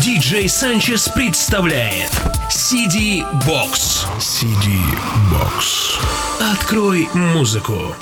Диджей Санчес представляет CD Box. CD Box. Открой музыку.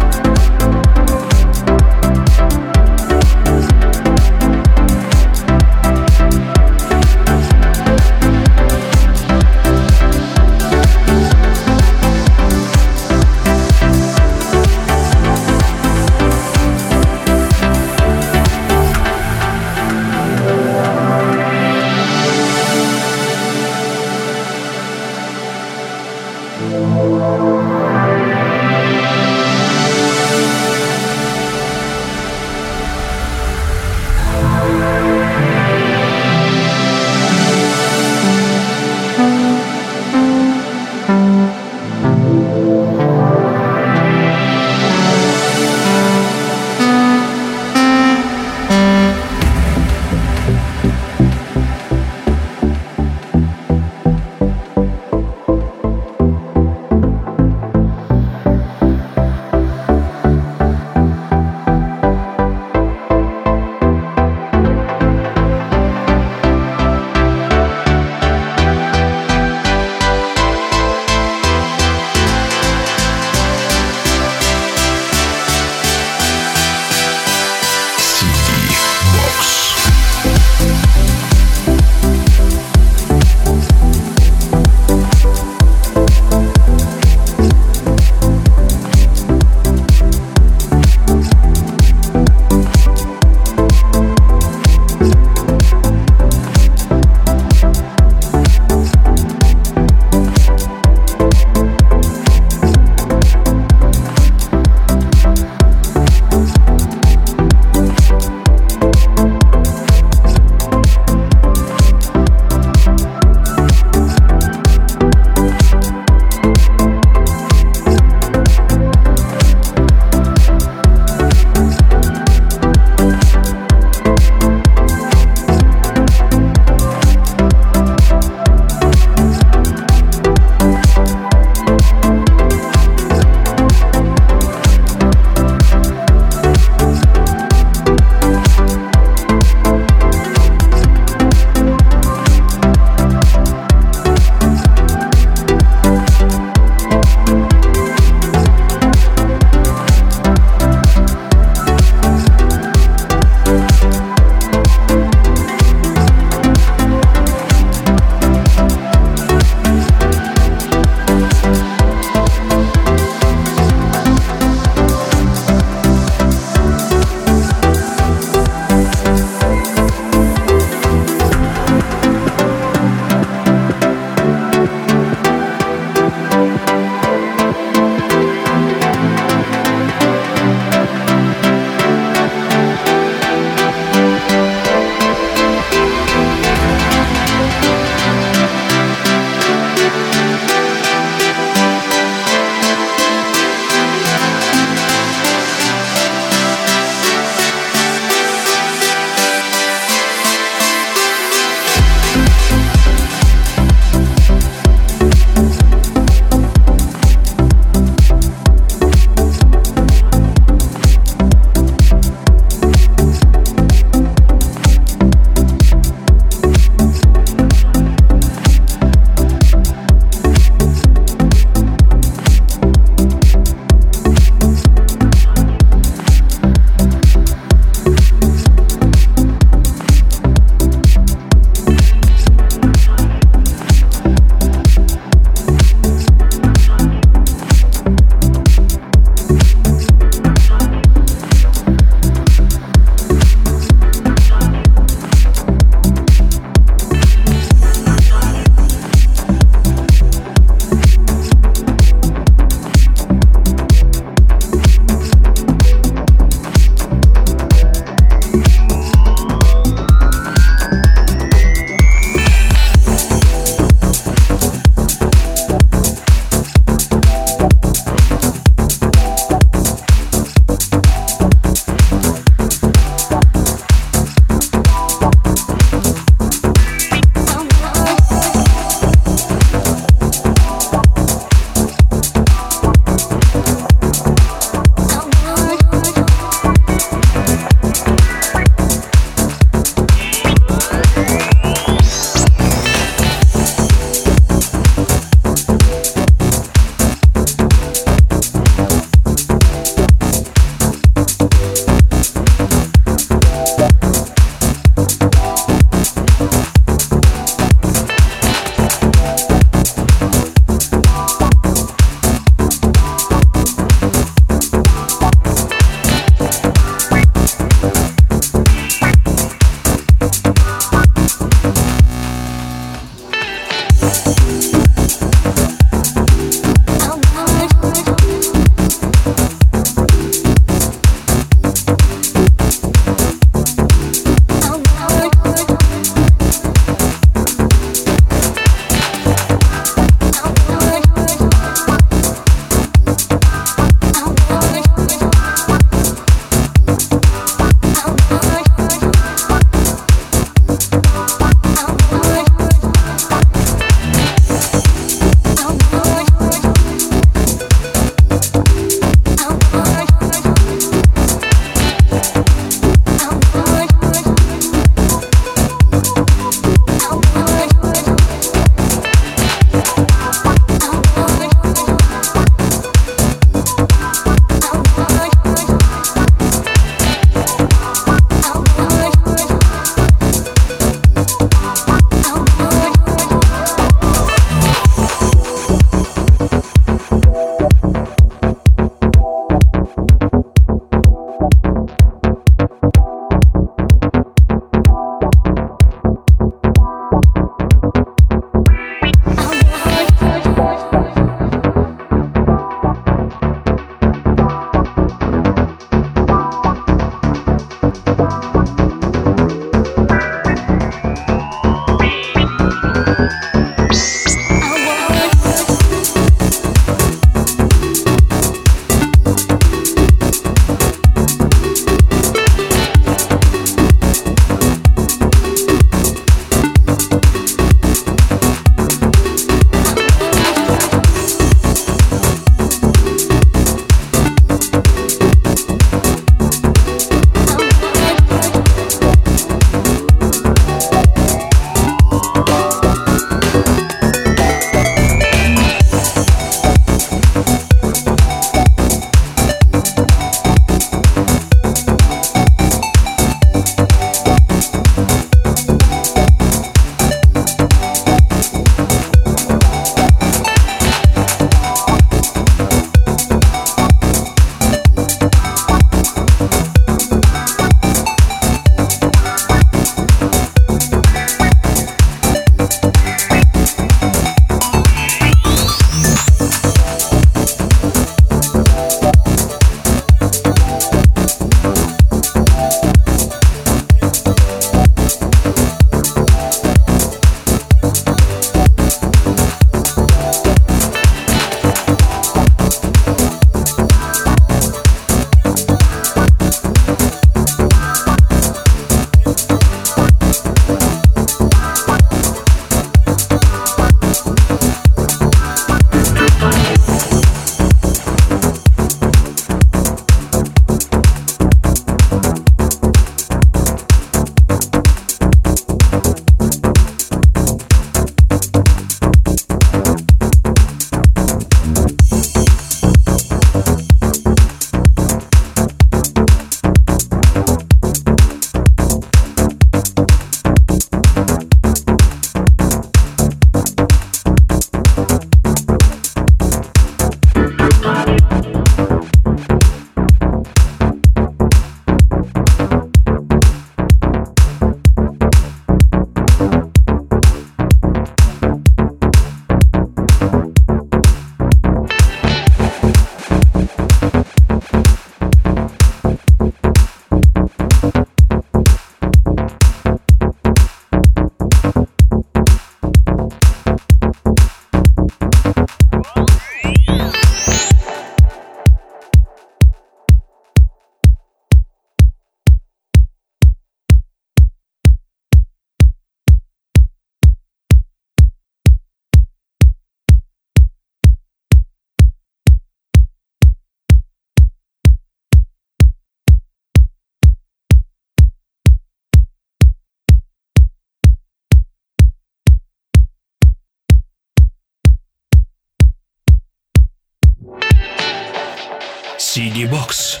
Box.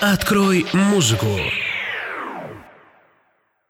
Открой музыку.